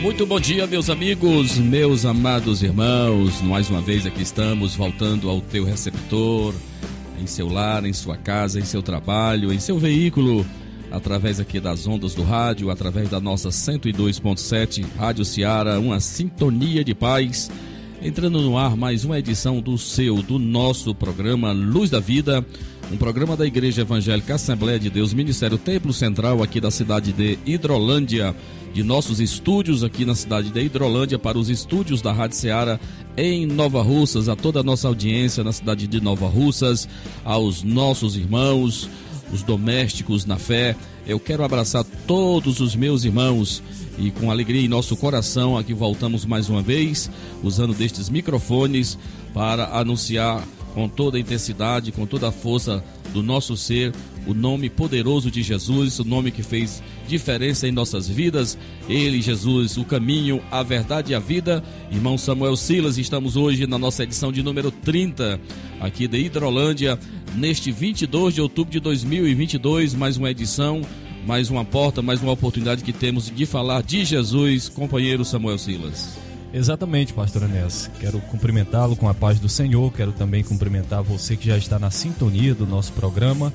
Muito bom dia, meus amigos, meus amados irmãos. Mais uma vez aqui estamos voltando ao teu receptor, em seu lar, em sua casa, em seu trabalho, em seu veículo, através aqui das ondas do rádio, através da nossa 102.7 Rádio Ceará, uma sintonia de paz. Entrando no ar mais uma edição do seu, do nosso programa Luz da Vida, um programa da Igreja Evangélica Assembleia de Deus, Ministério Templo Central aqui da cidade de Hidrolândia de nossos estúdios aqui na cidade de Hidrolândia para os estúdios da Rádio Ceará em Nova Russas, a toda a nossa audiência na cidade de Nova Russas, aos nossos irmãos, os domésticos na fé. Eu quero abraçar todos os meus irmãos e com alegria em nosso coração aqui voltamos mais uma vez, usando destes microfones para anunciar com toda a intensidade, com toda a força do nosso ser, o nome poderoso de Jesus, o nome que fez diferença em nossas vidas. Ele, Jesus, o caminho, a verdade e a vida. Irmão Samuel Silas, estamos hoje na nossa edição de número 30, aqui de Hidrolândia, neste 22 de outubro de 2022, mais uma edição, mais uma porta, mais uma oportunidade que temos de falar de Jesus, companheiro Samuel Silas. Exatamente, pastor Anés. Quero cumprimentá-lo com a paz do Senhor. Quero também cumprimentar você que já está na sintonia do nosso programa.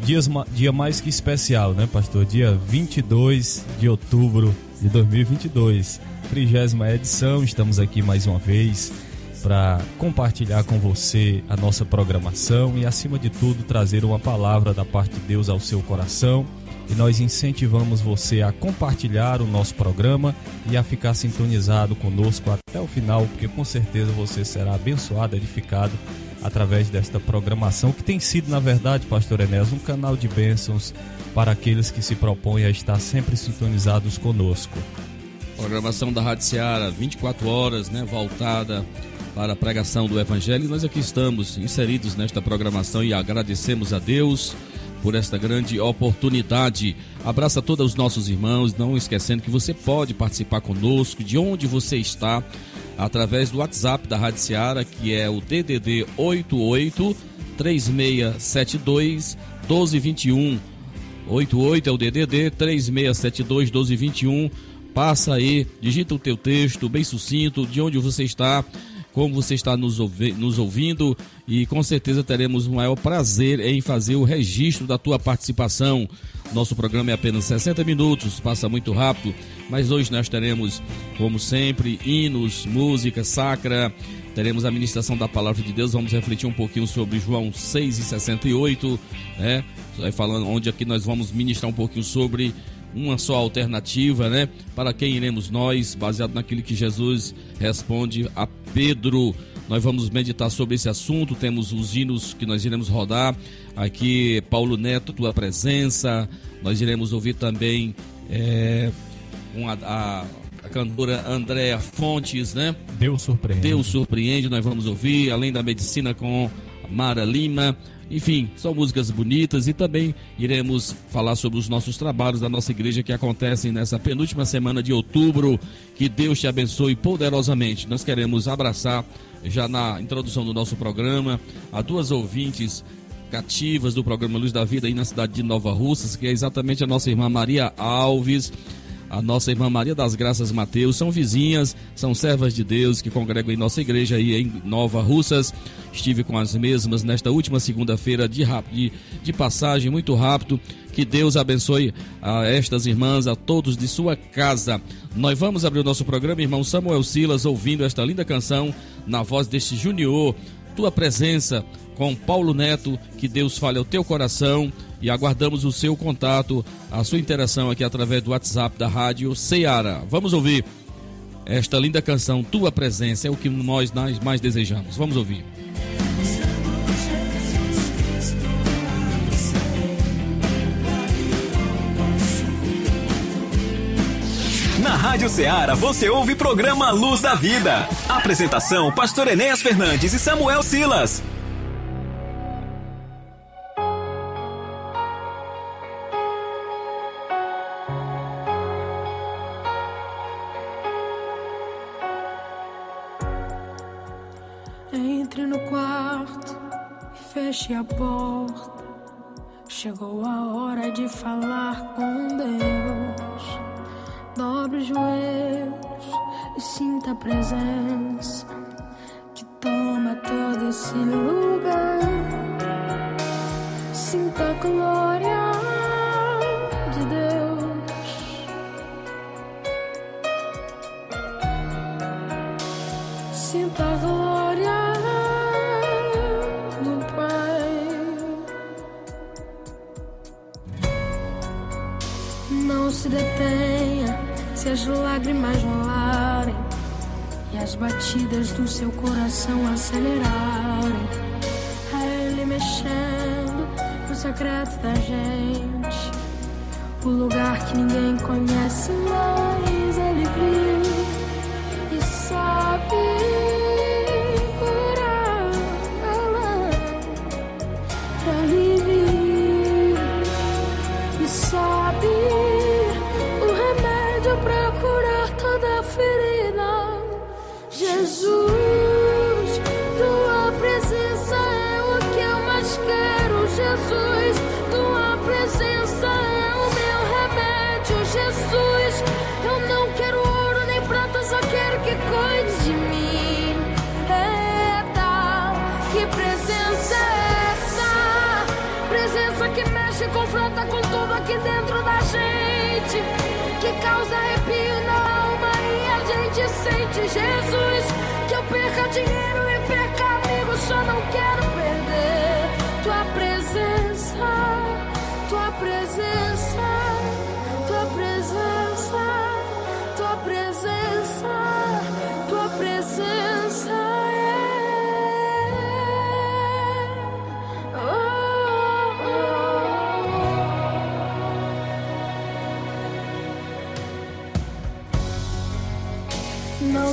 Dias, dia mais que especial, né, pastor? Dia 22 de outubro de 2022, trigésima edição. Estamos aqui mais uma vez para compartilhar com você a nossa programação e, acima de tudo, trazer uma palavra da parte de Deus ao seu coração. E nós incentivamos você a compartilhar o nosso programa e a ficar sintonizado conosco até o final, porque com certeza você será abençoado, edificado através desta programação, que tem sido, na verdade, Pastor Enéas, um canal de bênçãos para aqueles que se propõem a estar sempre sintonizados conosco. Programação da Rádio Seara, 24 horas, né, voltada para a pregação do Evangelho. Nós aqui estamos inseridos nesta programação e agradecemos a Deus por esta grande oportunidade. Abraça todos os nossos irmãos, não esquecendo que você pode participar conosco de onde você está através do WhatsApp da Rádio Seara, que é o DDD 88 3672 1221. 88 é o DDD 3672 1221. Passa aí, digita o teu texto bem sucinto, de onde você está, como você está nos, ouvi nos ouvindo e com certeza teremos o maior prazer em fazer o registro da tua participação. Nosso programa é apenas 60 minutos, passa muito rápido, mas hoje nós teremos, como sempre, hinos, música sacra, teremos a ministração da palavra de Deus, vamos refletir um pouquinho sobre João 6 e 68, né? Falando onde aqui nós vamos ministrar um pouquinho sobre uma só alternativa, né? Para quem iremos nós, baseado naquilo que Jesus responde a Pedro. Nós vamos meditar sobre esse assunto. Temos os hinos que nós iremos rodar. Aqui, Paulo Neto, tua presença. Nós iremos ouvir também é, uma, a, a cantora Andréa Fontes, né? Deus surpreende. Deus surpreende, nós vamos ouvir, além da medicina com Mara Lima. Enfim, são músicas bonitas e também iremos falar sobre os nossos trabalhos da nossa igreja que acontecem nessa penúltima semana de outubro. Que Deus te abençoe poderosamente. Nós queremos abraçar, já na introdução do nosso programa, a duas ouvintes cativas do programa Luz da Vida aí na cidade de Nova Russas, que é exatamente a nossa irmã Maria Alves a nossa irmã Maria das Graças Mateus, são vizinhas, são servas de Deus que congregam em nossa igreja aí em Nova Russas. Estive com as mesmas nesta última segunda-feira de, de, de passagem, muito rápido. Que Deus abençoe a estas irmãs, a todos de sua casa. Nós vamos abrir o nosso programa, irmão Samuel Silas, ouvindo esta linda canção na voz deste Junior. Tua presença com Paulo Neto, que Deus fale ao teu coração e aguardamos o seu contato, a sua interação aqui através do WhatsApp da Rádio Ceará. Vamos ouvir esta linda canção, Tua Presença, é o que nós mais desejamos. Vamos ouvir. Na Rádio Ceará você ouve o programa Luz da Vida. Apresentação: Pastor Enéas Fernandes e Samuel Silas. Feche a porta. Chegou a hora de falar com Deus. Dobre os joelhos e sinta a presença que toma todo esse lugar. Sinta a glória seu coração acelerarem. Ele mexendo no secreto da gente, o lugar que ninguém conhece mais. Confronta com tudo aqui dentro da gente. Que causa arrepio na alma e a gente sente. Jesus, que eu perca dinheiro e perca amigos, só não quero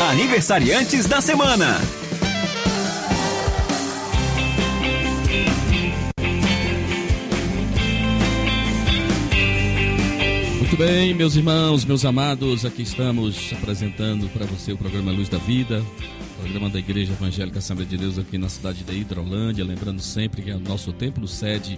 Aniversariantes da semana. Muito bem, meus irmãos, meus amados, aqui estamos apresentando para você o programa Luz da Vida, programa da Igreja Evangélica Assembleia de Deus aqui na cidade da Hidrolândia. Lembrando sempre que o nosso templo sede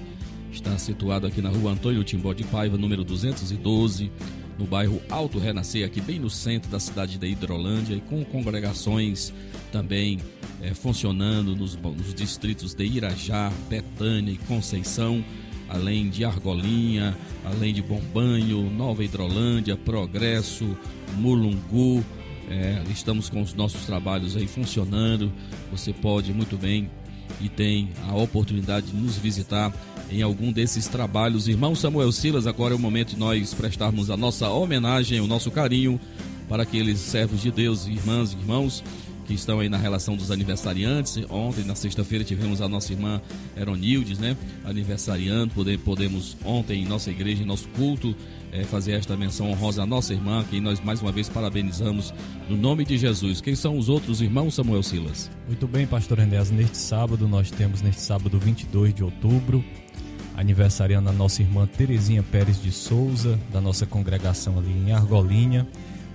está situado aqui na rua Antônio Timbó de Paiva, número 212 no bairro Alto Renascer, aqui bem no centro da cidade de Hidrolândia, e com congregações também eh, funcionando nos, nos distritos de Irajá, Betânia e Conceição além de Argolinha, além de Bombanho, Nova Hidrolândia, Progresso, Mulungu. É, estamos com os nossos trabalhos aí funcionando. Você pode muito bem e tem a oportunidade de nos visitar em algum desses trabalhos. Irmão Samuel Silas, agora é o momento de nós prestarmos a nossa homenagem, o nosso carinho para aqueles servos de Deus, irmãs e irmãos que estão aí na relação dos aniversariantes. Ontem, na sexta-feira, tivemos a nossa irmã Eronildes, né? Aniversariando. podemos, ontem, em nossa igreja, em nosso culto, é, fazer esta menção honrosa à nossa irmã, que nós mais uma vez parabenizamos no nome de Jesus. Quem são os outros irmãos, Samuel Silas? Muito bem, pastor Enéas. Neste sábado, nós temos, neste sábado 22 de outubro, aniversariando a nossa irmã Terezinha Pérez de Souza, da nossa congregação ali em Argolinha.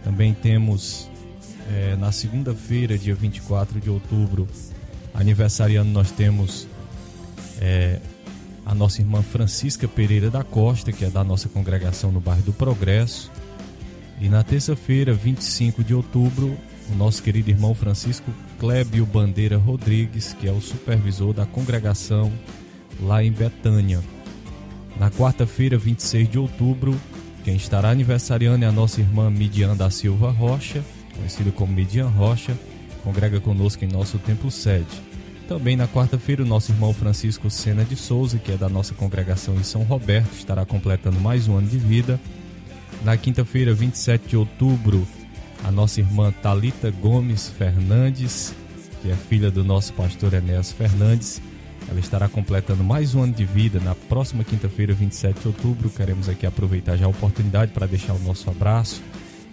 Também temos é, na segunda-feira, dia 24 de outubro, aniversariando, nós temos é, a nossa irmã Francisca Pereira da Costa, que é da nossa congregação no bairro do Progresso. E na terça-feira, 25 de outubro, o nosso querido irmão Francisco Clébio Bandeira Rodrigues, que é o supervisor da congregação lá em Betânia. Na quarta-feira, 26 de outubro, quem estará aniversariando é a nossa irmã Midian da Silva Rocha conhecido como Median Rocha, congrega conosco em nosso templo sede. Também na quarta-feira, o nosso irmão Francisco Sena de Souza, que é da nossa congregação em São Roberto, estará completando mais um ano de vida. Na quinta-feira, 27 de outubro, a nossa irmã Talita Gomes Fernandes, que é filha do nosso pastor Enéas Fernandes, ela estará completando mais um ano de vida na próxima quinta-feira, 27 de outubro. Queremos aqui aproveitar já a oportunidade para deixar o nosso abraço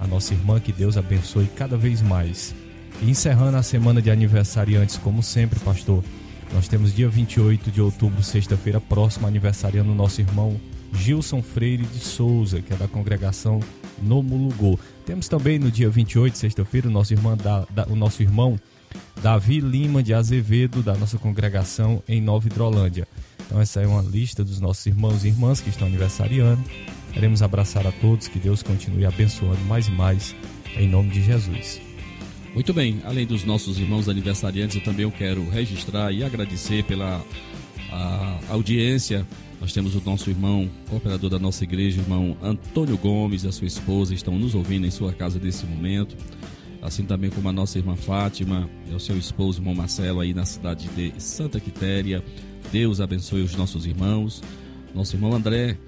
a nossa irmã, que Deus abençoe cada vez mais. E encerrando a semana de aniversariantes, como sempre, pastor, nós temos dia 28 de outubro, sexta-feira próxima, aniversariando o nosso irmão Gilson Freire de Souza, que é da congregação no Mulugô. Temos também no dia 28, sexta-feira, o nosso irmão, da, da, o nosso irmão Davi Lima de Azevedo, da nossa congregação em Nova Hidrolândia. Então essa é uma lista dos nossos irmãos e irmãs que estão aniversariando. Queremos abraçar a todos, que Deus continue abençoando mais e mais, em nome de Jesus. Muito bem, além dos nossos irmãos aniversariantes, eu também quero registrar e agradecer pela audiência. Nós temos o nosso irmão, cooperador da nossa igreja, irmão Antônio Gomes e a sua esposa, estão nos ouvindo em sua casa nesse momento. Assim também como a nossa irmã Fátima e o seu esposo, irmão Marcelo, aí na cidade de Santa Quitéria. Deus abençoe os nossos irmãos. Nosso irmão André,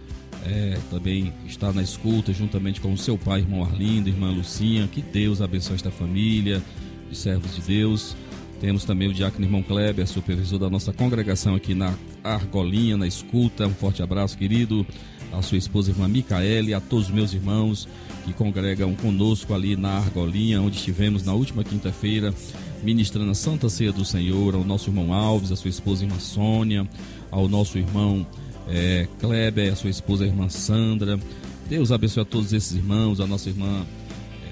é, também está na escuta, juntamente com o seu pai, irmão Arlindo, irmã Lucinha. Que Deus abençoe esta família de servos de Deus. Temos também o diácono irmão Kleber, supervisor da nossa congregação aqui na Argolinha, na escuta. Um forte abraço, querido. A sua esposa, irmã Micaele, a todos os meus irmãos que congregam conosco ali na Argolinha, onde estivemos na última quinta-feira, ministrando a Santa Ceia do Senhor, ao nosso irmão Alves, a sua esposa irmã Sônia, ao nosso irmão é, Kleber, a sua esposa, irmã Sandra. Deus abençoe a todos esses irmãos, a nossa irmã,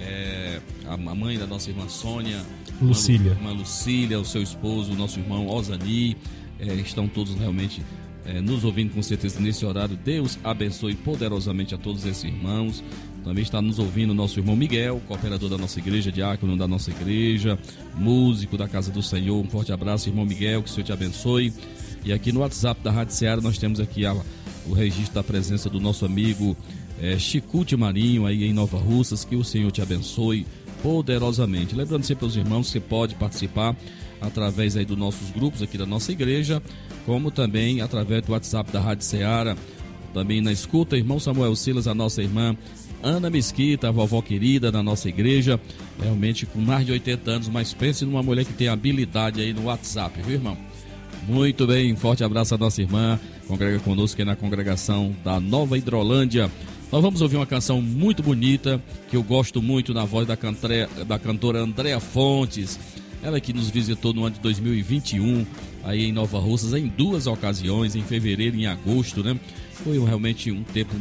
é, a mãe da nossa irmã Sônia, Lucília, irmã Lucília, o seu esposo, o nosso irmão Osani, é, estão todos realmente é, nos ouvindo com certeza nesse horário. Deus abençoe poderosamente a todos esses irmãos. Também está nos ouvindo nosso irmão Miguel, cooperador da nossa igreja, diácono da nossa igreja, músico da Casa do Senhor. Um forte abraço, irmão Miguel, que o Senhor te abençoe. E aqui no WhatsApp da Rádio Ceará nós temos aqui a, o registro da presença do nosso amigo é, Chicute Marinho aí em Nova Russas. Que o Senhor te abençoe poderosamente. Lembrando sempre aos irmãos que você pode participar através aí dos nossos grupos aqui da nossa igreja, como também através do WhatsApp da Rádio Ceará. Também na escuta, irmão Samuel Silas, a nossa irmã Ana Mesquita, a vovó querida da nossa igreja, realmente com mais de 80 anos, mas pense numa mulher que tem habilidade aí no WhatsApp, viu, irmão? Muito bem, forte abraço à nossa irmã, congrega conosco aqui na congregação da Nova Hidrolândia. Nós vamos ouvir uma canção muito bonita, que eu gosto muito na voz da, cantre, da cantora Andréa Fontes. Ela que nos visitou no ano de 2021, aí em Nova Russas, em duas ocasiões, em fevereiro e em agosto, né? Foi realmente um tempo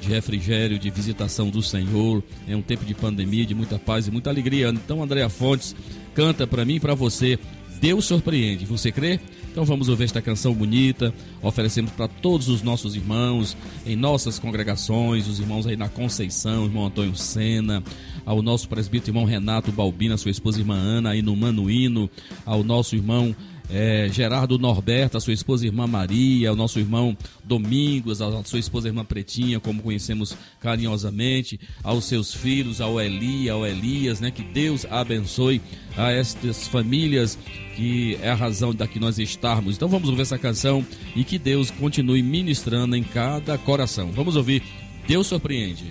de refrigério, de visitação do Senhor. É um tempo de pandemia, de muita paz e muita alegria. Então, Andréa Fontes canta para mim e para você. Deus surpreende. Você crê? Então vamos ouvir esta canção bonita. Oferecemos para todos os nossos irmãos em nossas congregações, os irmãos aí na Conceição, irmão Antônio Sena, ao nosso presbítero irmão Renato Balbina, sua esposa irmã Ana, aí no Manuíno, ao nosso irmão é, Gerardo Norberto, a sua esposa irmã Maria, o nosso irmão Domingos, a sua esposa irmã Pretinha, como conhecemos carinhosamente, aos seus filhos, ao Eli, ao Elias, né? Que Deus abençoe a estas famílias que é a razão da que nós estarmos. Então vamos ouvir essa canção e que Deus continue ministrando em cada coração. Vamos ouvir Deus surpreende.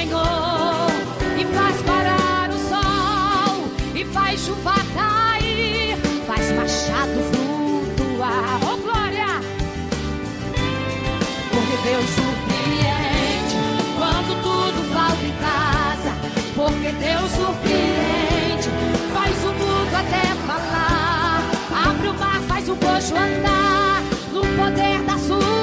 Senhor e faz parar o sol e faz chuva cair, faz machado flutuar. Oh glória! Porque Deus surpreende quando tudo falta em casa. Porque Deus surpreende, faz o mundo até falar. Abre o mar, faz o coxo andar. No poder da sua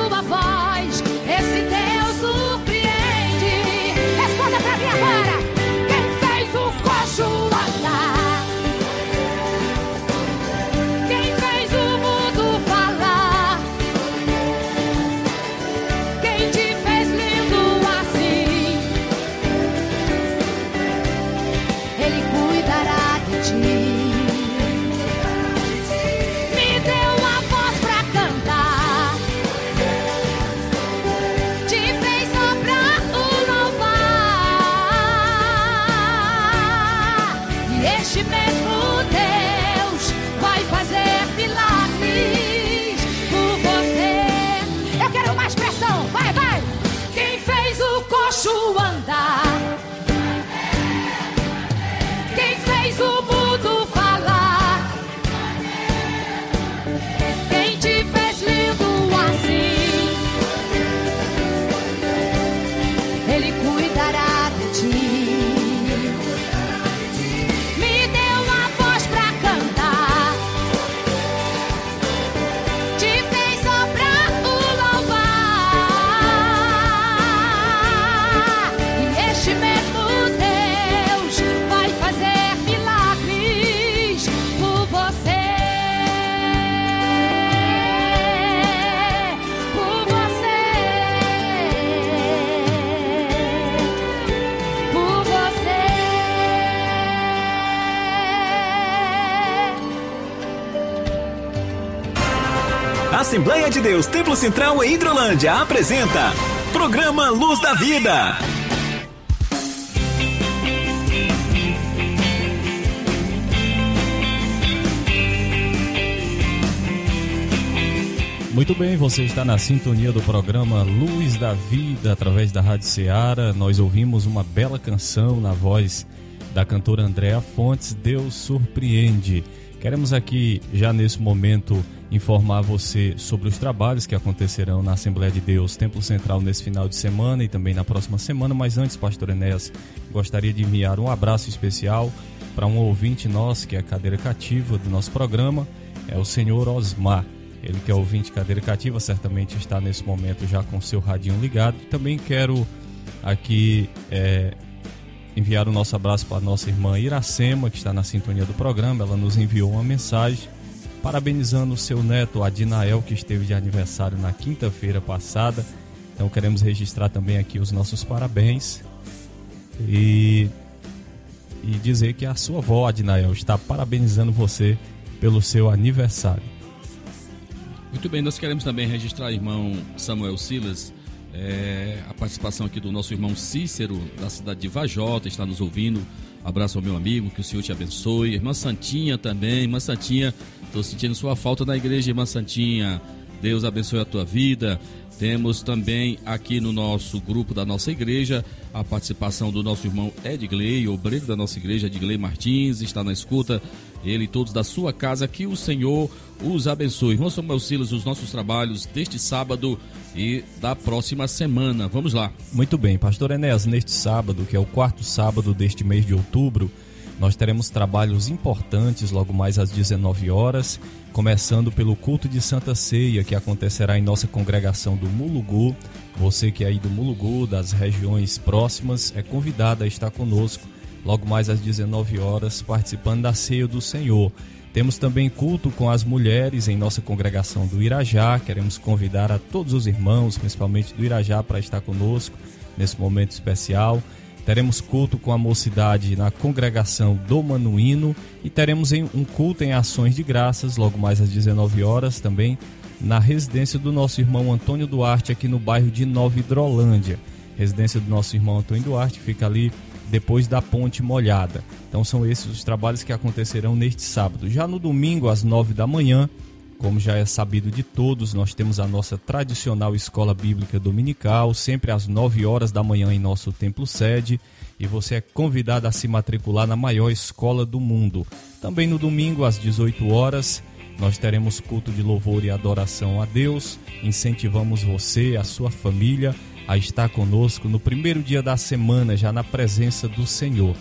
Assembleia de Deus Templo Central em Hidrolândia apresenta Programa Luz da Vida. Muito bem, você está na sintonia do programa Luz da Vida através da Rádio Ceará. Nós ouvimos uma bela canção na voz da cantora Andréa Fontes, Deus Surpreende. Queremos aqui, já nesse momento, informar você sobre os trabalhos que acontecerão na Assembleia de Deus, Templo Central, nesse final de semana e também na próxima semana. Mas antes, Pastor Enéas, gostaria de enviar um abraço especial para um ouvinte nosso, que é a cadeira cativa do nosso programa, é o senhor Osmar. Ele que é ouvinte cadeira cativa, certamente está nesse momento já com seu radinho ligado. Também quero aqui é, enviar o nosso abraço para nossa irmã Iracema, que está na sintonia do programa. Ela nos enviou uma mensagem parabenizando o seu neto Adinael, que esteve de aniversário na quinta-feira passada. Então queremos registrar também aqui os nossos parabéns e, e dizer que a sua avó Adinael está parabenizando você pelo seu aniversário. Muito bem, nós queremos também registrar, irmão Samuel Silas, é, a participação aqui do nosso irmão Cícero, da cidade de Vajota, está nos ouvindo. Abraço ao meu amigo, que o Senhor te abençoe. Irmã Santinha também, irmã Santinha, estou sentindo sua falta na igreja, irmã Santinha. Deus abençoe a tua vida. Temos também aqui no nosso grupo da nossa igreja a participação do nosso irmão Edgley, obreiro da nossa igreja, Edgley Martins, está na escuta. Ele e todos da sua casa, que o Senhor os abençoe. Irmão Samuel Silas, os nossos trabalhos deste sábado e da próxima semana. Vamos lá. Muito bem, Pastor Enéas, neste sábado, que é o quarto sábado deste mês de outubro, nós teremos trabalhos importantes logo mais às 19 horas, começando pelo culto de Santa Ceia, que acontecerá em nossa congregação do Mulugu. Você que é aí do Mulugu, das regiões próximas, é convidado a estar conosco logo mais às 19 horas, participando da Ceia do Senhor. Temos também culto com as mulheres em nossa congregação do Irajá. Queremos convidar a todos os irmãos, principalmente do Irajá, para estar conosco nesse momento especial. Teremos culto com a mocidade na congregação do Manuíno e teremos um culto em ações de graças, logo mais às 19 horas, também na residência do nosso irmão Antônio Duarte, aqui no bairro de Nova Hidrolândia. Residência do nosso irmão Antônio Duarte fica ali depois da ponte molhada. Então são esses os trabalhos que acontecerão neste sábado. Já no domingo, às 9 da manhã, como já é sabido de todos, nós temos a nossa tradicional escola bíblica dominical, sempre às 9 horas da manhã em nosso templo sede, e você é convidado a se matricular na maior escola do mundo. Também no domingo, às 18 horas, nós teremos culto de louvor e adoração a Deus. Incentivamos você, a sua família, a estar conosco no primeiro dia da semana, já na presença do Senhor.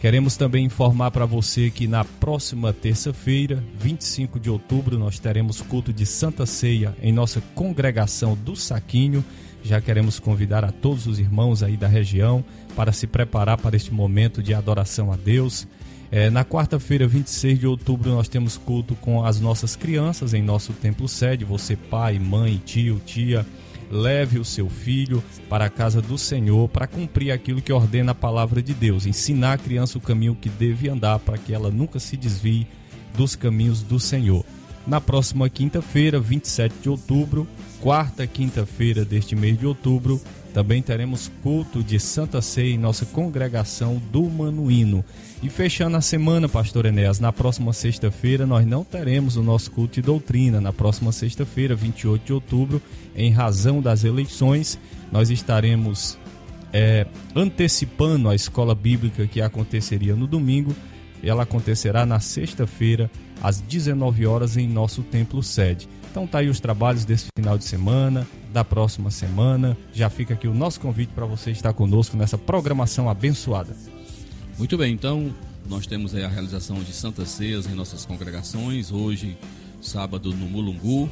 Queremos também informar para você que na próxima terça-feira, 25 de outubro, nós teremos culto de Santa Ceia em nossa congregação do Saquinho. Já queremos convidar a todos os irmãos aí da região para se preparar para este momento de adoração a Deus. É, na quarta-feira, 26 de outubro, nós temos culto com as nossas crianças em nosso templo sede. Você, pai, mãe, tio, tia, leve o seu filho para a casa do Senhor para cumprir aquilo que ordena a palavra de Deus, ensinar a criança o caminho que deve andar para que ela nunca se desvie dos caminhos do Senhor. Na próxima quinta-feira, 27 de outubro, quarta quinta-feira deste mês de outubro, também teremos culto de Santa Ceia em nossa congregação do Manuíno. E fechando a semana, Pastor Enéas, na próxima sexta-feira nós não teremos o nosso culto de doutrina. Na próxima sexta-feira, 28 de outubro, em razão das eleições, nós estaremos é, antecipando a escola bíblica que aconteceria no domingo. Ela acontecerá na sexta-feira, às 19 horas, em nosso templo sede. Então tá aí os trabalhos desse final de semana, da próxima semana. Já fica aqui o nosso convite para você estar conosco nessa programação abençoada. Muito bem, então nós temos a realização de Santas Ceias em nossas congregações. Hoje, sábado, no Mulungu,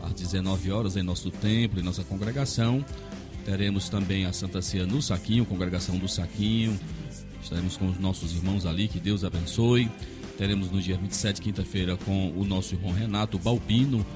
às 19 horas, em nosso templo, em nossa congregação. Teremos também a Santa Ceia no Saquinho, congregação do Saquinho. Estaremos com os nossos irmãos ali, que Deus abençoe. Teremos no dia 27, quinta-feira, com o nosso irmão Renato Balbino,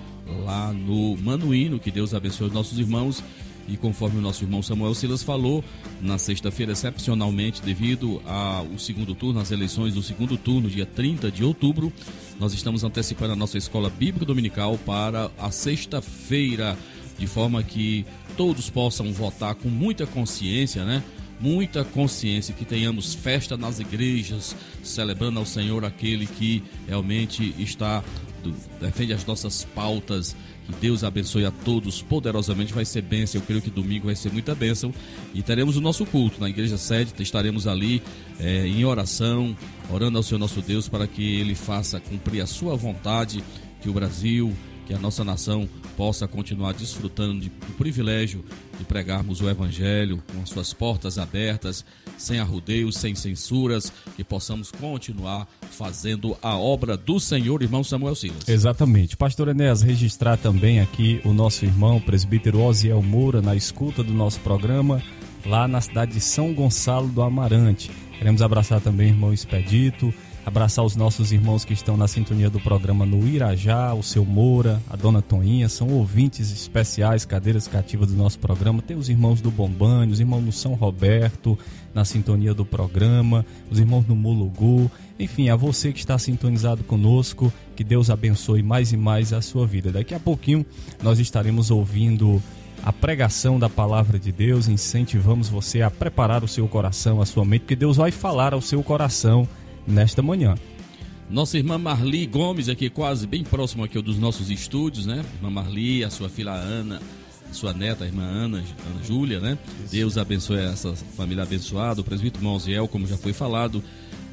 lá no Manuíno, que Deus abençoe os nossos irmãos. E conforme o nosso irmão Samuel Silas falou, na sexta-feira, excepcionalmente, devido ao segundo turno, às eleições do segundo turno, dia 30 de outubro, nós estamos antecipando a nossa escola bíblica dominical para a sexta-feira, de forma que todos possam votar com muita consciência, né? Muita consciência, que tenhamos festa nas igrejas, celebrando ao Senhor aquele que realmente está, defende as nossas pautas. Que Deus abençoe a todos poderosamente, vai ser bênção. Eu creio que domingo vai ser muita bênção. E teremos o nosso culto na igreja sede, estaremos ali é, em oração, orando ao Senhor nosso Deus para que Ele faça cumprir a sua vontade, que o Brasil, que a nossa nação possa continuar desfrutando de, do privilégio de pregarmos o Evangelho com as suas portas abertas, sem arrudeios, sem censuras, que possamos continuar fazendo a obra do Senhor, irmão Samuel Silas. Exatamente. Pastor Enéas, registrar também aqui o nosso irmão, presbítero Osiel Moura, na escuta do nosso programa, lá na cidade de São Gonçalo do Amarante. Queremos abraçar também o irmão Expedito, abraçar os nossos irmãos que estão na sintonia do programa no Irajá, o seu Moura, a dona Toninha, são ouvintes especiais, cadeiras cativas do nosso programa. Tem os irmãos do Bombani, os irmãos do São Roberto, na sintonia do programa, os irmãos do Mulugu. Enfim, a você que está sintonizado conosco, que Deus abençoe mais e mais a sua vida. Daqui a pouquinho nós estaremos ouvindo a pregação da palavra de Deus, incentivamos você a preparar o seu coração, a sua mente, porque Deus vai falar ao seu coração nesta manhã. Nossa irmã Marli Gomes, aqui quase bem próximo aqui dos nossos estúdios, né? Irmã Marli, a sua filha Ana, sua neta, a irmã Ana, Ana Júlia, né? Deus abençoe essa família abençoada. O presbítero Monziel, como já foi falado,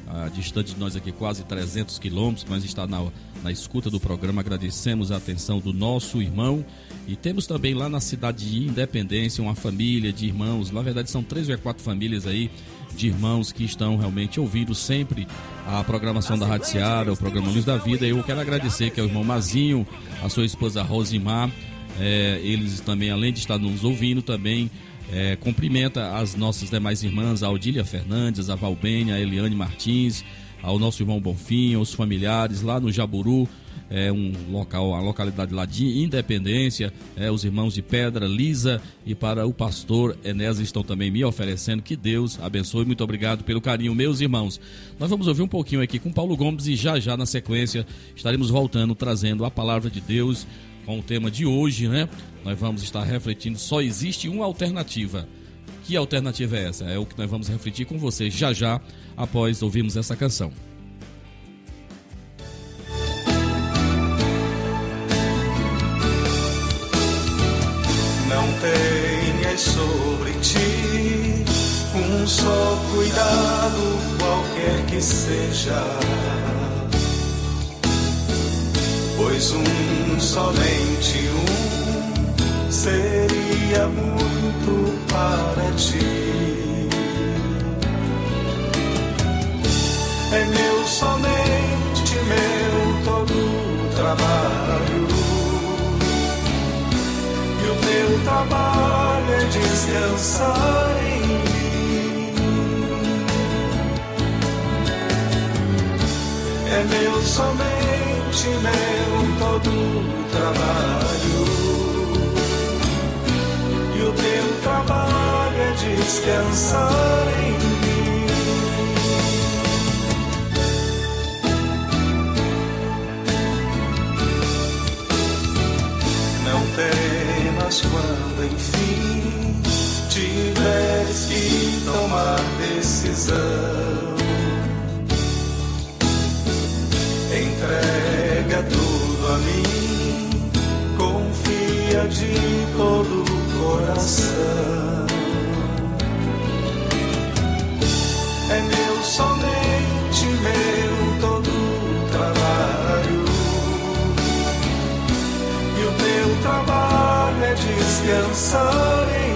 ah, distante de nós aqui quase 300 quilômetros, mas está na, na escuta do programa. Agradecemos a atenção do nosso irmão. E temos também lá na cidade de Independência uma família de irmãos, na verdade são três ou quatro famílias aí de irmãos que estão realmente ouvindo sempre a programação da Rádio Seara, o programa Luz da Vida. Eu quero agradecer que é o irmão Mazinho, a sua esposa Rosimar, é, eles também, além de estar nos ouvindo, também é, cumprimenta as nossas demais irmãs, a Fernandes, a Valbênia, a Eliane Martins, ao nosso irmão Bonfim, aos familiares lá no Jaburu, é um local, a localidade lá de Independência, é, os irmãos de Pedra, Lisa e para o pastor Enéas estão também me oferecendo. Que Deus abençoe. Muito obrigado pelo carinho, meus irmãos. Nós vamos ouvir um pouquinho aqui com Paulo Gomes e já já na sequência estaremos voltando trazendo a palavra de Deus com o tema de hoje, né? Nós vamos estar refletindo. Só existe uma alternativa. Que alternativa é essa? É o que nós vamos refletir com vocês já já após ouvirmos essa canção. Um só cuidado, qualquer que seja. Pois um, somente um, seria muito para ti. É meu, somente meu, todo trabalho. E o teu trabalho é descansar em mim. É meu, somente meu, todo trabalho. E o teu trabalho é descansar em mim. Não temas quando enfim tiveres que tomar decisão. Entrega tudo a mim, confia de todo o coração. É meu, somente meu, todo o trabalho. E o teu trabalho é descansar em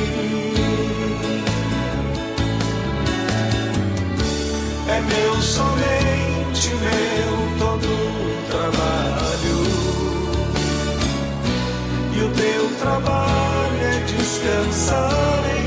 É meu somente meu todo trabalho. E o teu trabalho é descansar em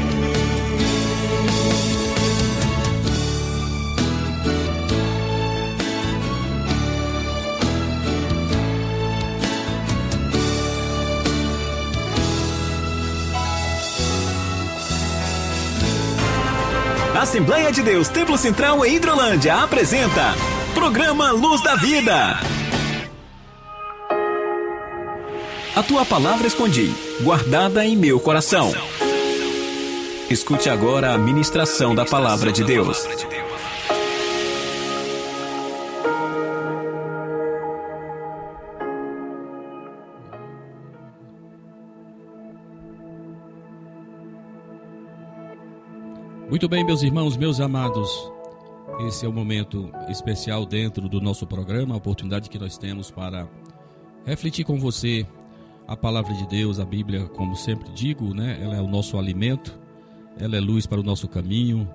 Assembleia de Deus Templo Central em Hidrolândia apresenta Programa Luz da Vida. A tua palavra escondi, guardada em meu coração. Escute agora a ministração da palavra de Deus. Muito bem, meus irmãos, meus amados. Esse é o momento especial dentro do nosso programa, a oportunidade que nós temos para refletir com você a palavra de Deus, a Bíblia, como sempre digo, né? Ela é o nosso alimento, ela é luz para o nosso caminho,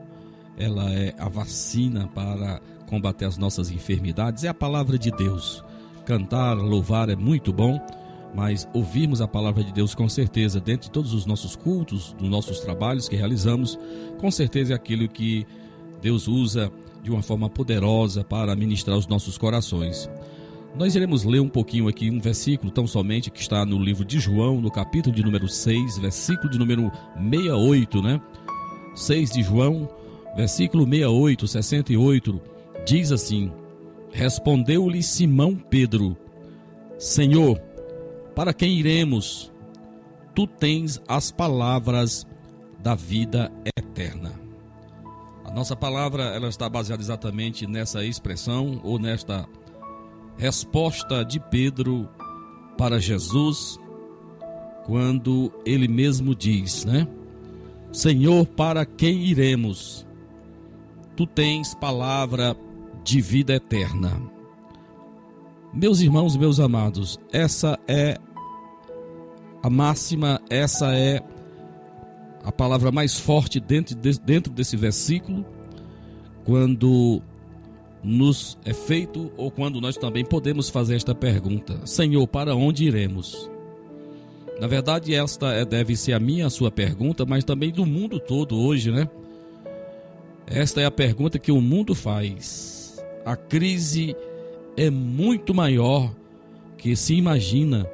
ela é a vacina para combater as nossas enfermidades, é a palavra de Deus. Cantar, louvar é muito bom, mas ouvirmos a palavra de Deus com certeza dentro de todos os nossos cultos, dos nossos trabalhos que realizamos, com certeza é aquilo que Deus usa de uma forma poderosa para ministrar os nossos corações. Nós iremos ler um pouquinho aqui um versículo tão somente que está no livro de João, no capítulo de número 6, versículo de número 68, né? 6 de João, versículo 68, 68, diz assim: Respondeu-lhe Simão Pedro: Senhor, para quem iremos? Tu tens as palavras da vida eterna. A nossa palavra ela está baseada exatamente nessa expressão ou nesta resposta de Pedro para Jesus quando ele mesmo diz, né? Senhor, para quem iremos? Tu tens palavra de vida eterna. Meus irmãos, meus amados, essa é a máxima, essa é a palavra mais forte dentro, de, dentro desse versículo, quando nos é feito ou quando nós também podemos fazer esta pergunta: Senhor, para onde iremos? Na verdade, esta é, deve ser a minha, a sua pergunta, mas também do mundo todo hoje, né? Esta é a pergunta que o mundo faz. A crise é muito maior que se imagina.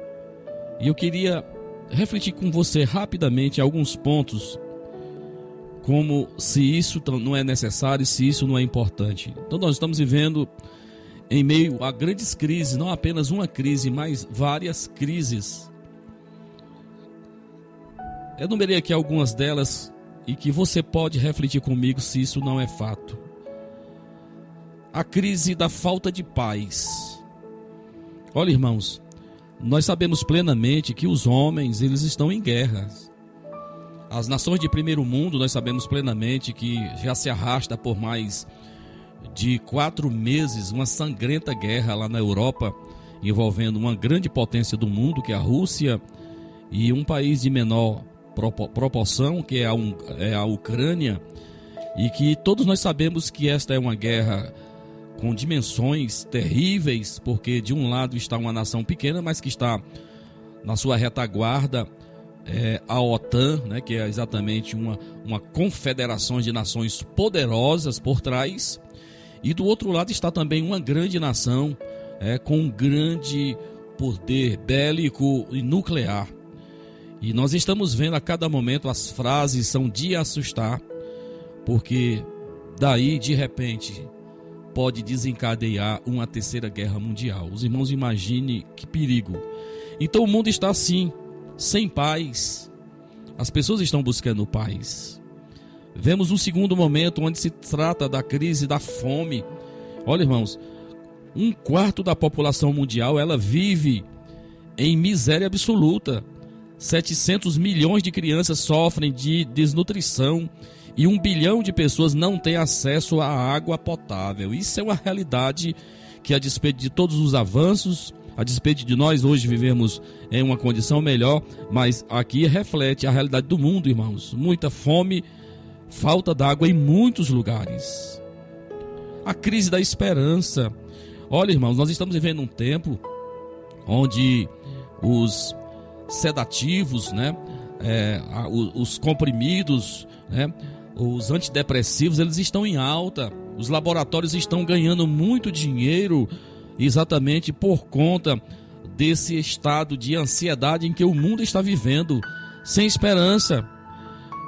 E eu queria refletir com você rapidamente alguns pontos como se isso não é necessário, se isso não é importante. Então nós estamos vivendo em meio a grandes crises, não apenas uma crise, mas várias crises. Eu numerei aqui algumas delas e que você pode refletir comigo se isso não é fato. A crise da falta de paz. Olha, irmãos, nós sabemos plenamente que os homens, eles estão em guerras. As nações de primeiro mundo, nós sabemos plenamente que já se arrasta por mais de quatro meses uma sangrenta guerra lá na Europa, envolvendo uma grande potência do mundo, que é a Rússia, e um país de menor proporção, que é a, é a Ucrânia, e que todos nós sabemos que esta é uma guerra com dimensões terríveis, porque de um lado está uma nação pequena, mas que está na sua retaguarda é, a OTAN, né, que é exatamente uma, uma confederação de nações poderosas por trás, e do outro lado está também uma grande nação é, com um grande poder bélico e nuclear. E nós estamos vendo a cada momento as frases são de assustar, porque daí de repente pode desencadear uma terceira guerra mundial. Os irmãos imaginem que perigo. Então o mundo está assim, sem paz. As pessoas estão buscando paz. Vemos um segundo momento onde se trata da crise da fome. Olha, irmãos, um quarto da população mundial ela vive em miséria absoluta. 700 milhões de crianças sofrem de desnutrição e um bilhão de pessoas não têm acesso à água potável. Isso é uma realidade que, a despeito de todos os avanços, A despeito de nós hoje vivemos em uma condição melhor, mas aqui reflete a realidade do mundo, irmãos. Muita fome, falta d'água em muitos lugares. A crise da esperança. Olha, irmãos, nós estamos vivendo um tempo onde os sedativos, né, é, os comprimidos, né, os antidepressivos, eles estão em alta. Os laboratórios estão ganhando muito dinheiro exatamente por conta desse estado de ansiedade em que o mundo está vivendo, sem esperança.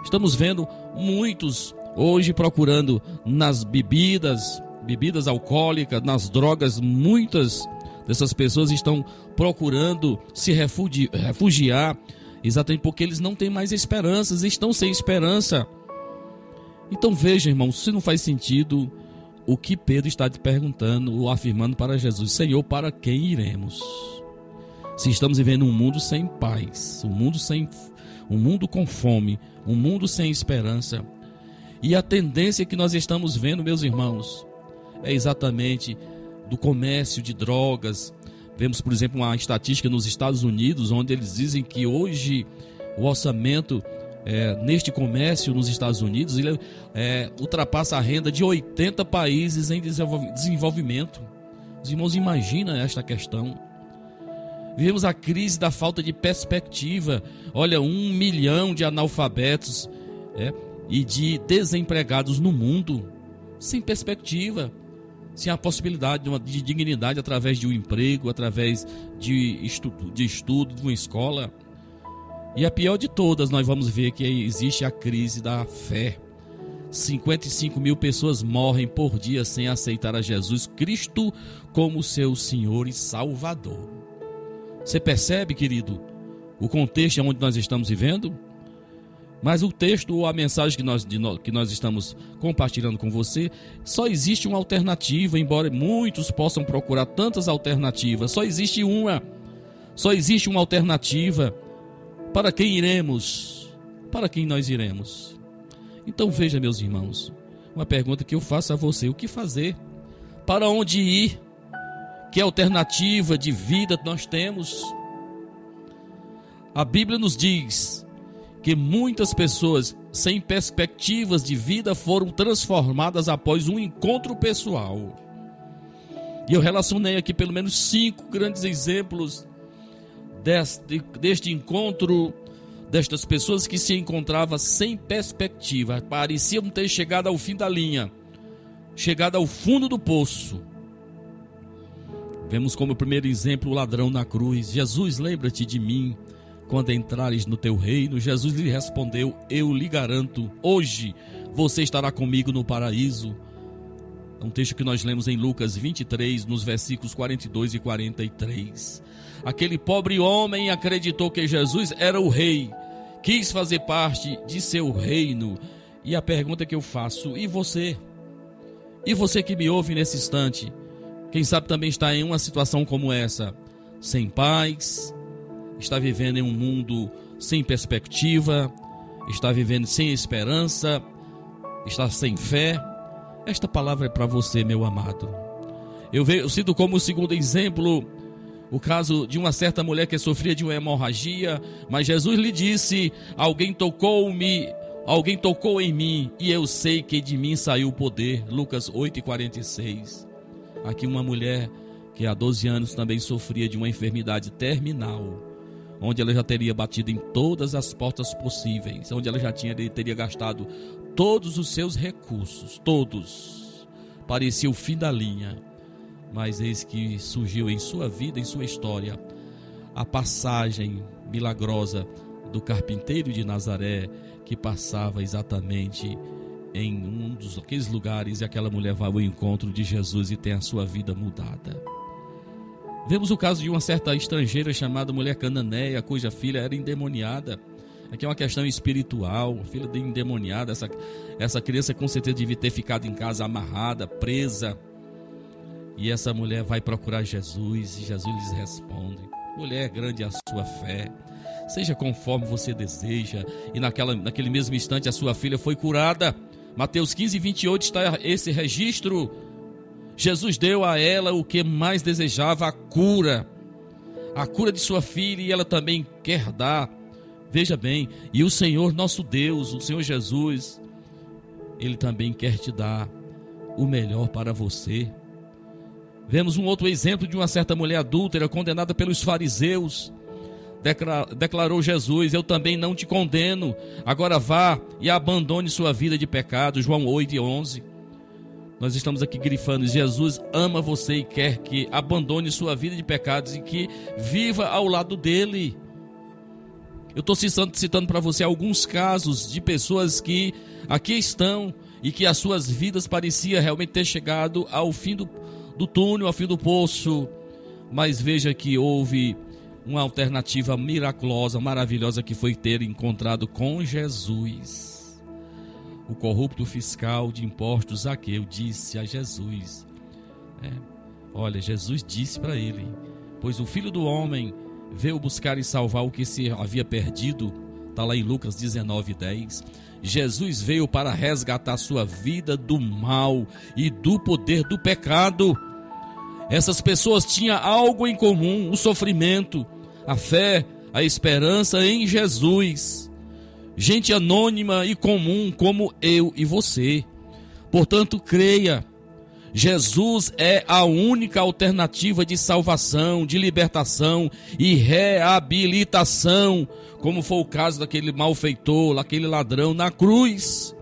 Estamos vendo muitos hoje procurando nas bebidas, bebidas alcoólicas, nas drogas, muitas dessas pessoas estão procurando se refugi- refugiar, exatamente porque eles não têm mais esperanças, estão sem esperança. Então veja, irmão, se não faz sentido o que Pedro está te perguntando ou afirmando para Jesus: Senhor, para quem iremos? Se estamos vivendo um mundo sem paz, um mundo sem um mundo com fome, um mundo sem esperança. E a tendência que nós estamos vendo, meus irmãos, é exatamente do comércio de drogas. Vemos, por exemplo, uma estatística nos Estados Unidos, onde eles dizem que hoje o orçamento é, neste comércio nos Estados Unidos ele, é, ultrapassa a renda de 80 países em desenvolvi- desenvolvimento. Os irmãos imaginam esta questão. Vivemos a crise da falta de perspectiva. Olha, um milhão de analfabetos é, e de desempregados no mundo, sem perspectiva, sem a possibilidade de, uma, de dignidade através de um emprego, através de estudo, de estudo, de uma escola. E a pior de todas, nós vamos ver que existe a crise da fé. 55 mil pessoas morrem por dia sem aceitar a Jesus Cristo como seu Senhor e Salvador. Você percebe, querido, o contexto onde nós estamos vivendo? Mas o texto ou a mensagem que nós, no- que nós estamos compartilhando com você, só existe uma alternativa, embora muitos possam procurar tantas alternativas, só existe uma. Só existe uma alternativa. Para quem iremos? Para quem nós iremos? Então veja, meus irmãos, uma pergunta que eu faço a você: o que fazer? Para onde ir? Que alternativa de vida nós temos? A Bíblia nos diz que muitas pessoas sem perspectivas de vida foram transformadas após um encontro pessoal. E eu relacionei aqui pelo menos cinco grandes exemplos deste, deste encontro, destas pessoas que se encontravam sem perspectiva, pareciam ter chegado ao fim da linha, chegado ao fundo do poço. Vemos como primeiro exemplo o ladrão na cruz. Jesus, lembra-te de mim quando entrares no teu reino. Jesus lhe respondeu: Eu lhe garanto, hoje você estará comigo no paraíso. É um texto que nós lemos em Lucas 23, nos versículos 42 e 43. Aquele pobre homem acreditou que Jesus era o rei, quis fazer parte de seu reino. E a pergunta que eu faço: e você? E você que me ouve nesse instante? Quem sabe também está em uma situação como essa, sem paz, está vivendo em um mundo sem perspectiva, está vivendo sem esperança, está sem fé. Esta palavra é para você, meu amado. Eu, ve, eu cito como segundo exemplo o caso de uma certa mulher que sofria de uma hemorragia, mas Jesus lhe disse: Alguém tocou-me, alguém tocou em mim, e eu sei que de mim saiu o poder. Lucas 8,46. Aqui uma mulher que há 12 anos também sofria de uma enfermidade terminal, onde ela já teria batido em todas as portas possíveis, onde ela já tinha, teria gastado todos os seus recursos, todos. Parecia o fim da linha, mas eis que surgiu em sua vida, em sua história, a passagem milagrosa do carpinteiro de Nazaré, que passava exatamente em um dos aqueles lugares e aquela mulher vai ao encontro de Jesus e tem a sua vida mudada. Vemos o caso de uma certa estrangeira chamada mulher cananeia, cuja filha era endemoniada. Aqui é uma questão espiritual, filha de endemoniada. Essa, essa criança com certeza devia ter ficado em casa amarrada, presa. E essa mulher vai procurar Jesus e Jesus lhes responde: Mulher, grande é a sua fé, seja conforme você deseja. E naquela, naquele mesmo instante a sua filha foi curada. Mateus 15, 28 está esse registro. Jesus deu a ela o que mais desejava, a cura. a cura de sua filha e ela também quer dar. Veja bem, e o Senhor nosso Deus, o Senhor Jesus, ele também quer te dar o melhor para você. Vemos um outro exemplo de uma certa mulher adúltera condenada pelos fariseus. Declarou Jesus: Eu também não te condeno. Agora vá e abandone sua vida de pecado. João 8 e 11. Nós estamos aqui grifando: Jesus ama você e quer que abandone sua vida de pecados e que viva ao lado dele. Eu estou citando, citando para você alguns casos de pessoas que aqui estão e que as suas vidas pareciam realmente ter chegado ao fim do, do túnel, ao fim do poço. Mas veja que houve uma alternativa miraculosa, maravilhosa que foi ter encontrado com Jesus. O corrupto fiscal de impostos Zaqueu disse a Jesus: é, Olha, Jesus disse para ele: Pois o filho do homem veio buscar e salvar o que se havia perdido. Está lá em Lucas 19, 10. Jesus veio para resgatar sua vida do mal e do poder do pecado. Essas pessoas tinham algo em comum: o sofrimento, a fé, a esperança em Jesus. Gente anônima e comum como eu e você. Portanto, creia. Jesus é a única alternativa de salvação, de libertação e reabilitação, como foi o caso daquele malfeitor, daquele ladrão na cruz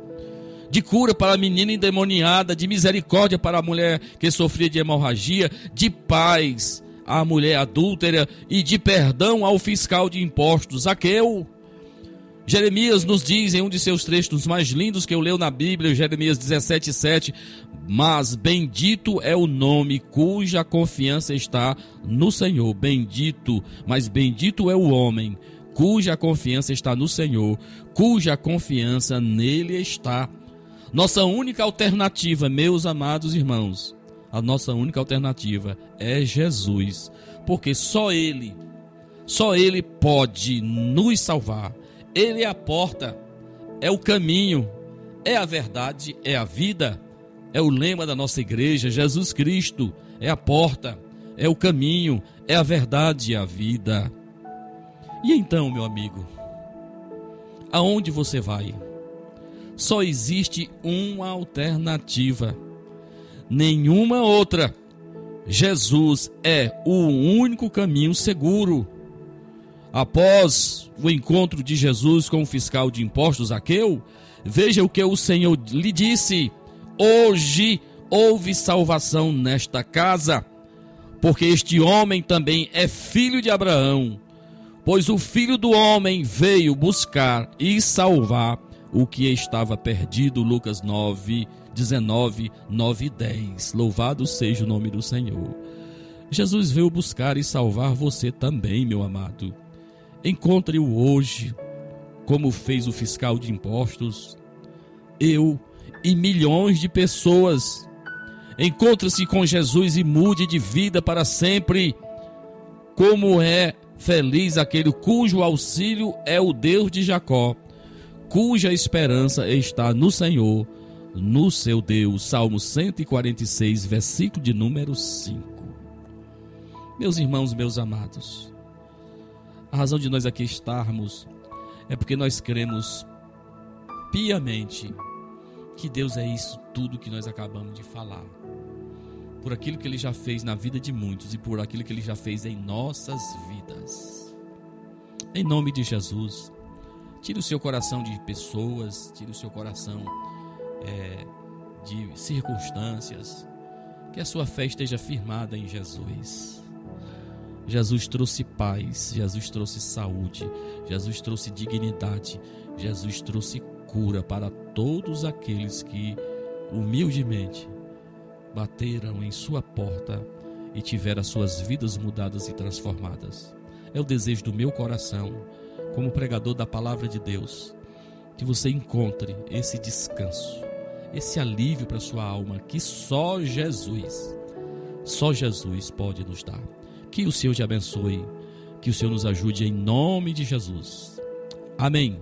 de cura para a menina endemoniada, de misericórdia para a mulher que sofria de hemorragia, de paz à mulher adúltera e de perdão ao fiscal de impostos, aquele. Jeremias nos diz em um de seus textos mais lindos que eu leio na Bíblia, Jeremias 17, 7, mas bendito é o nome cuja confiança está no Senhor, bendito, mas bendito é o homem cuja confiança está no Senhor, cuja confiança nele está. Nossa única alternativa, meus amados irmãos, a nossa única alternativa é Jesus, porque só Ele, só Ele pode nos salvar. Ele é a porta, é o caminho, é a verdade, é a vida, é o lema da nossa igreja. Jesus Cristo é a porta, é o caminho, é a verdade e a vida. E então, meu amigo, aonde você vai? Só existe uma alternativa, nenhuma outra. Jesus é o único caminho seguro. Após o encontro de Jesus com o fiscal de impostos Aqueu, veja o que o Senhor lhe disse: Hoje houve salvação nesta casa, porque este homem também é filho de Abraão. Pois o filho do homem veio buscar e salvar o que estava perdido. Lucas 9, 19, 9 e 10. Louvado seja o nome do Senhor. Jesus veio buscar e salvar você também, meu amado. Encontre-o hoje, como fez o fiscal de impostos. Eu e milhões de pessoas. Encontre-se com Jesus e mude de vida para sempre. Como é feliz aquele cujo auxílio é o Deus de Jacó cuja esperança está no Senhor, no seu Deus. Salmo 146, versículo de número 5. Meus irmãos, meus amados, a razão de nós aqui estarmos é porque nós cremos piamente que Deus é isso tudo que nós acabamos de falar. Por aquilo que ele já fez na vida de muitos e por aquilo que ele já fez em nossas vidas. Em nome de Jesus, Tire o seu coração de pessoas, tire o seu coração é, de circunstâncias. Que a sua fé esteja firmada em Jesus. Jesus trouxe paz, Jesus trouxe saúde, Jesus trouxe dignidade, Jesus trouxe cura para todos aqueles que humildemente bateram em sua porta e tiveram as suas vidas mudadas e transformadas. É o desejo do meu coração como pregador da palavra de Deus, que você encontre esse descanso, esse alívio para sua alma que só Jesus, só Jesus pode nos dar. Que o Senhor te abençoe, que o Senhor nos ajude em nome de Jesus. Amém.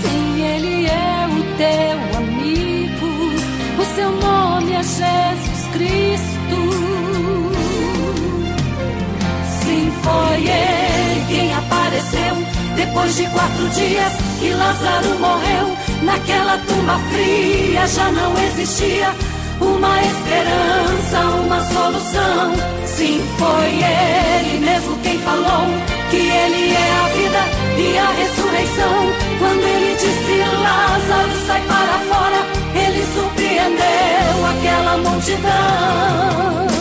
Sim, ele é o teu amigo, o seu nome é Jesus Cristo. Sim, foi ele quem apareceu depois de quatro dias que Lázaro morreu, naquela tumba fria já não existia uma esperança, uma solução. Sim, foi ele mesmo quem falou que ele é a vida e a ressurreição. Quando ele disse Lázaro sai para fora, ele surpreendeu aquela multidão.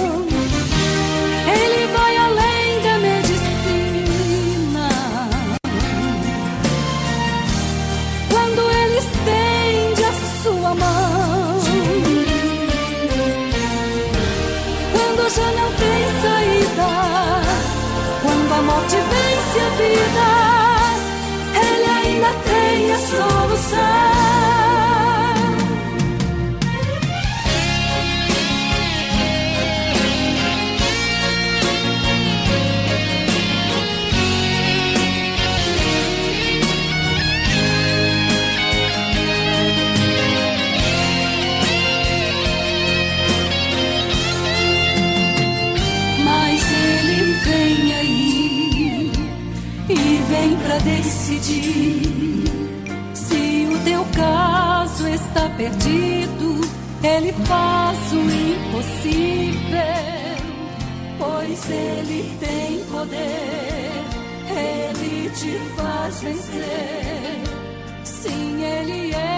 Perdido. Ele faz o impossível, pois ele tem poder. Ele te faz vencer. Sim, ele é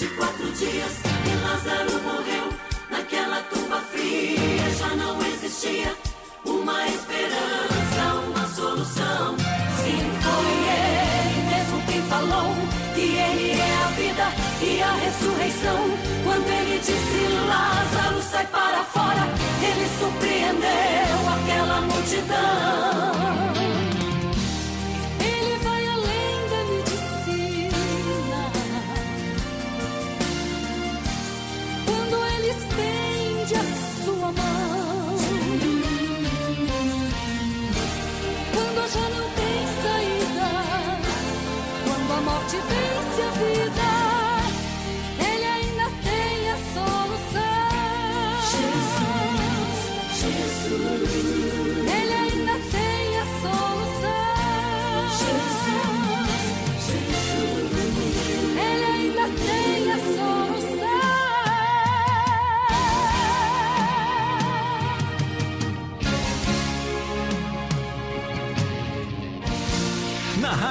de quatro dias que Lázaro morreu. Naquela tumba fria já não existia uma esperança, uma solução. Sim, foi ele mesmo quem falou que ele é a vida e a ressurreição. Quando ele disse Lázaro sai para fora, ele surpreendeu aquela multidão.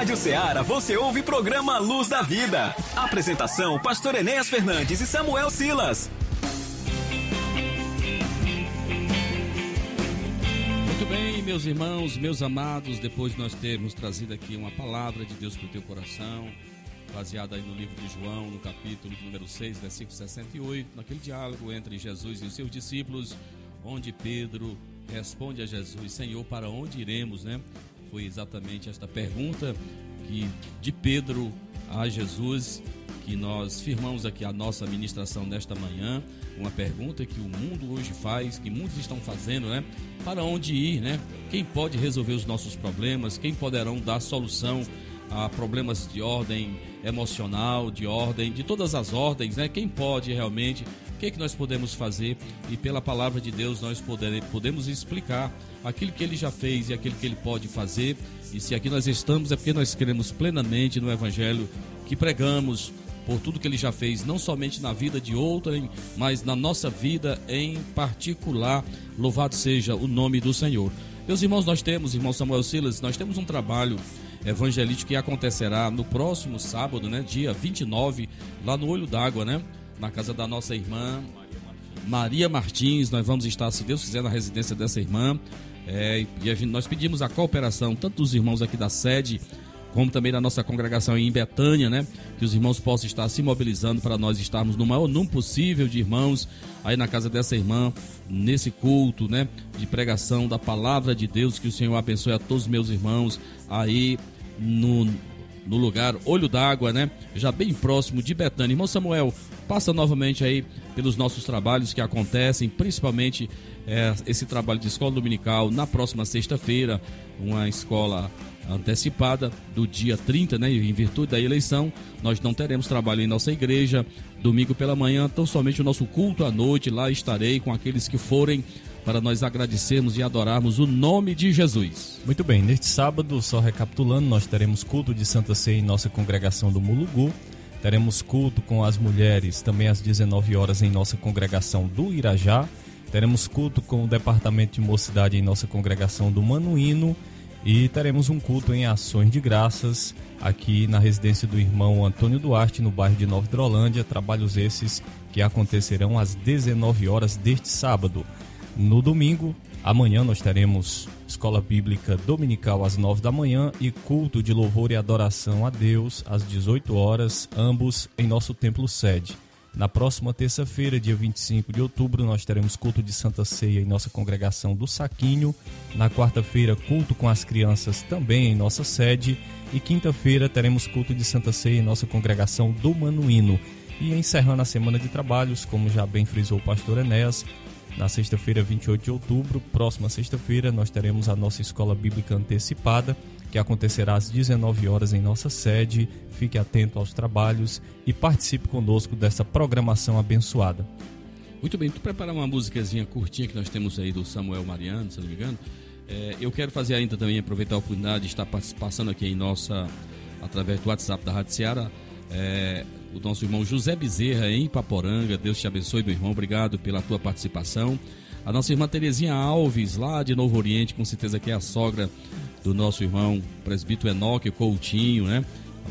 Rádio Ceará você ouve programa Luz da Vida. Apresentação: Pastor Enéas Fernandes e Samuel Silas. Muito bem, meus irmãos, meus amados, depois de nós termos trazido aqui uma palavra de Deus para o teu coração, baseada aí no livro de João, no capítulo número 6, versículo 68, naquele diálogo entre Jesus e os seus discípulos, onde Pedro responde a Jesus: Senhor, para onde iremos, né? Foi exatamente esta pergunta que de Pedro a Jesus que nós firmamos aqui a nossa ministração nesta manhã, uma pergunta que o mundo hoje faz, que muitos estão fazendo, né? Para onde ir, né? Quem pode resolver os nossos problemas? Quem poderão dar solução a problemas de ordem emocional, de ordem, de todas as ordens, né? Quem pode realmente, o que, é que nós podemos fazer? E pela palavra de Deus nós poder, podemos explicar aquilo que ele já fez e aquilo que ele pode fazer. E se aqui nós estamos é porque nós cremos plenamente no Evangelho que pregamos por tudo que ele já fez, não somente na vida de outrem, mas na nossa vida em particular. Louvado seja o nome do Senhor. Meus irmãos, nós temos, irmão Samuel Silas, nós temos um trabalho evangelístico que acontecerá no próximo sábado, né, dia 29, lá no Olho d'Água, né, na casa da nossa irmã Maria Martins. Nós vamos estar, se Deus quiser, na residência dessa irmã. É, e gente, nós pedimos a cooperação tanto dos irmãos aqui da sede como também da nossa congregação em Betânia, né? Que os irmãos possam estar se mobilizando para nós estarmos no maior número possível de irmãos aí na casa dessa irmã, nesse culto, né? De pregação da palavra de Deus. Que o Senhor abençoe a todos os meus irmãos aí no, no lugar Olho d'Água, né? Já bem próximo de Betânia. Irmão Samuel, passa novamente aí pelos nossos trabalhos que acontecem, principalmente é, esse trabalho de escola dominical na próxima sexta-feira, uma escola antecipada do dia 30, né? Em virtude da eleição, nós não teremos trabalho em nossa igreja. Domingo pela manhã, tão somente o nosso culto à noite. Lá estarei com aqueles que forem para nós agradecermos e adorarmos o nome de Jesus. Muito bem, neste sábado, só recapitulando, nós teremos culto de Santa Ceia em nossa congregação do Mulugu. Teremos culto com as mulheres também às 19 horas em nossa congregação do Irajá. Teremos culto com o departamento de mocidade em nossa congregação do Manuíno e teremos um culto em ações de graças aqui na residência do irmão Antônio Duarte, no bairro de Nova Hidrolândia. Trabalhos esses que acontecerão às 19 horas deste sábado. No domingo, amanhã, nós teremos escola bíblica dominical às 9 da manhã e culto de louvor e adoração a Deus às 18 horas, ambos em nosso templo sede. Na próxima terça-feira, dia 25 de outubro, nós teremos culto de Santa Ceia em nossa congregação do Saquinho. Na quarta-feira, culto com as crianças também em nossa sede. E quinta-feira, teremos culto de Santa Ceia em nossa congregação do Manuíno. E encerrando a semana de trabalhos, como já bem frisou o pastor Enéas, na sexta-feira, 28 de outubro, próxima sexta-feira, nós teremos a nossa escola bíblica antecipada que acontecerá às 19 horas em nossa sede. Fique atento aos trabalhos e participe conosco dessa programação abençoada. Muito bem, tu preparar uma musicazinha curtinha que nós temos aí do Samuel Mariano, se não me engano. É, eu quero fazer ainda também, aproveitar a oportunidade de estar passando aqui em nossa, através do WhatsApp da Rádio Ceará, é, o nosso irmão José Bezerra em Paporanga. Deus te abençoe, meu irmão. Obrigado pela tua participação. A nossa irmã Terezinha Alves, lá de Novo Oriente, com certeza que é a sogra do nosso irmão presbítero Enoque Coutinho, né?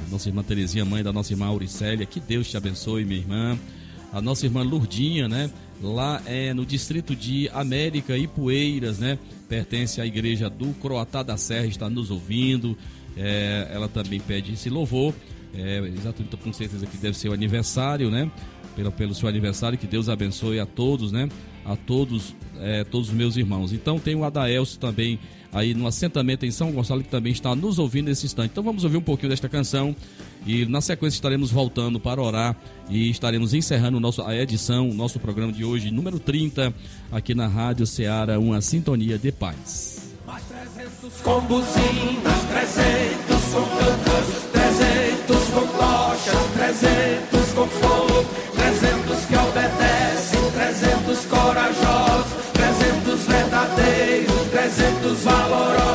A nossa irmã Terezinha, mãe da nossa irmã Auricélia. Que Deus te abençoe, minha irmã. A nossa irmã Lurdinha, né? Lá é no distrito de América e Poeiras, né? Pertence à igreja do Croatá da Serra, está nos ouvindo. É, ela também pede esse louvor. É, exatamente, com certeza que deve ser o aniversário, né? Pelo, pelo seu aniversário, que Deus abençoe a todos, né? A todos, é, todos os meus irmãos. Então tem o Adaelso também aí no assentamento em São Gonçalo, que também está nos ouvindo nesse instante. Então vamos ouvir um pouquinho desta canção e na sequência estaremos voltando para orar e estaremos encerrando nosso, a edição, nosso programa de hoje, número 30, aqui na Rádio Ceará, uma sintonia de paz. Mais 300 com buzinas, 300 com cântaros, 300 com 300 com fogo, 300 que obedecem, 300 corajosos, 300 verdadeiros, 300 valorosos.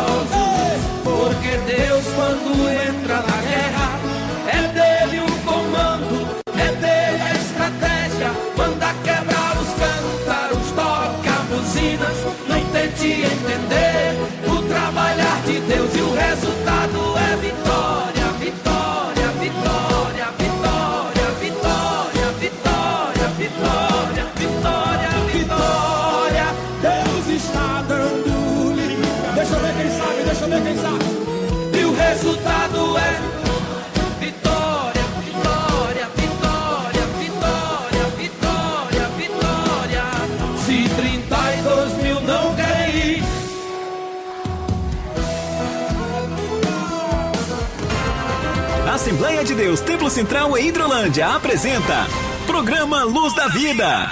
De Deus Templo Central em Hidrolândia apresenta Programa Luz da Vida.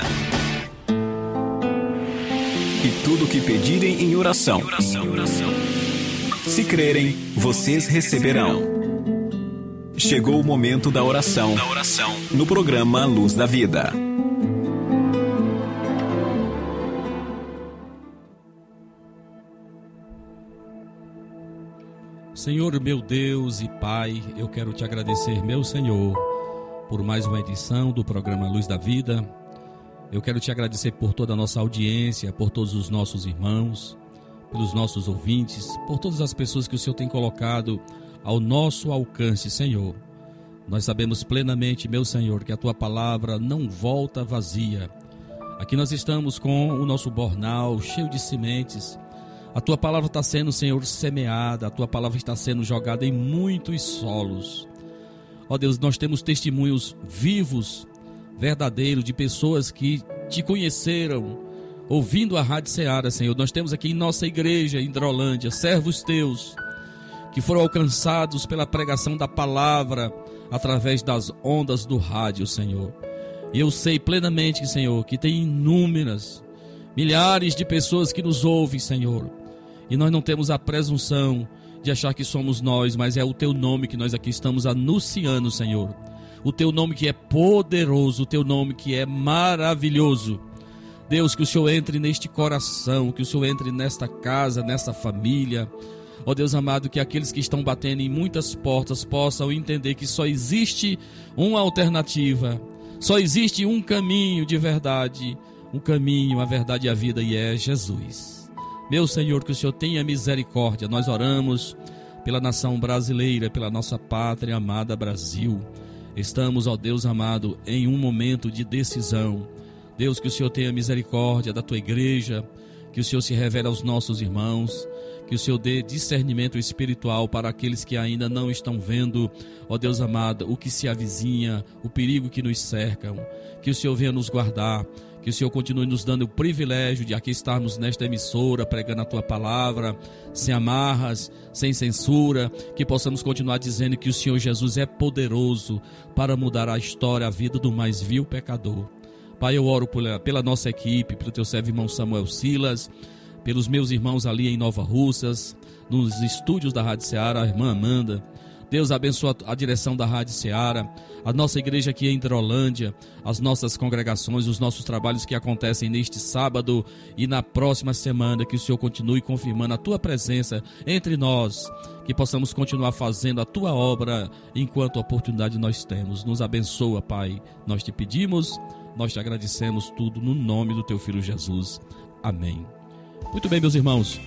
E tudo que pedirem em oração. Se crerem, vocês receberão. Chegou o momento da oração. No programa Luz da Vida. Senhor meu Deus e Pai, eu quero te agradecer, meu Senhor, por mais uma edição do programa Luz da Vida. Eu quero te agradecer por toda a nossa audiência, por todos os nossos irmãos, pelos nossos ouvintes, por todas as pessoas que o Senhor tem colocado ao nosso alcance, Senhor. Nós sabemos plenamente, meu Senhor, que a tua palavra não volta vazia. Aqui nós estamos com o nosso bornal cheio de sementes a tua palavra está sendo, Senhor, semeada, a tua palavra está sendo jogada em muitos solos. Ó Deus, nós temos testemunhos vivos, verdadeiros, de pessoas que te conheceram, ouvindo a Rádio Seara, Senhor. Nós temos aqui em nossa igreja, em Drolândia, servos teus, que foram alcançados pela pregação da palavra através das ondas do rádio, Senhor. E eu sei plenamente, Senhor, que tem inúmeras, milhares de pessoas que nos ouvem, Senhor e nós não temos a presunção de achar que somos nós, mas é o teu nome que nós aqui estamos anunciando, Senhor. O teu nome que é poderoso, o teu nome que é maravilhoso. Deus, que o Senhor entre neste coração, que o Senhor entre nesta casa, nesta família. Ó oh Deus amado, que aqueles que estão batendo em muitas portas possam entender que só existe uma alternativa, só existe um caminho de verdade, um caminho, a verdade e a vida, e é Jesus. Meu Senhor, que o Senhor tenha misericórdia. Nós oramos pela nação brasileira, pela nossa pátria amada Brasil. Estamos, ó Deus amado, em um momento de decisão. Deus, que o Senhor tenha misericórdia da tua igreja, que o Senhor se revele aos nossos irmãos, que o Senhor dê discernimento espiritual para aqueles que ainda não estão vendo, ó Deus amado, o que se avizinha, o perigo que nos cerca. Que o Senhor venha nos guardar, que o Senhor continue nos dando o privilégio de aqui estarmos nesta emissora, pregando a tua palavra, sem amarras, sem censura, que possamos continuar dizendo que o Senhor Jesus é poderoso para mudar a história, a vida do mais vil pecador. Pai, eu oro pela, pela nossa equipe, pelo teu servo irmão Samuel Silas, pelos meus irmãos ali em Nova Russas, nos estúdios da Rádio Ceará, a irmã Amanda, Deus abençoa a direção da Rádio Seara, a nossa igreja aqui em Hidrolândia, as nossas congregações, os nossos trabalhos que acontecem neste sábado e na próxima semana. Que o Senhor continue confirmando a tua presença entre nós, que possamos continuar fazendo a tua obra enquanto oportunidade nós temos. Nos abençoa, Pai. Nós te pedimos, nós te agradecemos tudo no nome do teu filho Jesus. Amém. Muito bem, meus irmãos.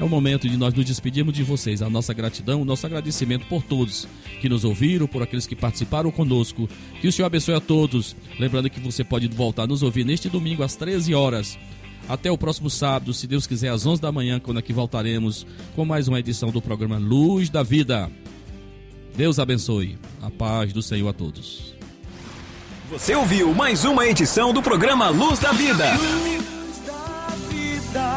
É o momento de nós nos despedirmos de vocês. A nossa gratidão, o nosso agradecimento por todos que nos ouviram, por aqueles que participaram conosco. Que o Senhor abençoe a todos. Lembrando que você pode voltar a nos ouvir neste domingo às 13 horas. Até o próximo sábado, se Deus quiser, às 11 da manhã, quando aqui voltaremos com mais uma edição do programa Luz da Vida. Deus abençoe. A paz do Senhor a todos. Você ouviu mais uma edição do programa Luz da Vida. Luz da vida,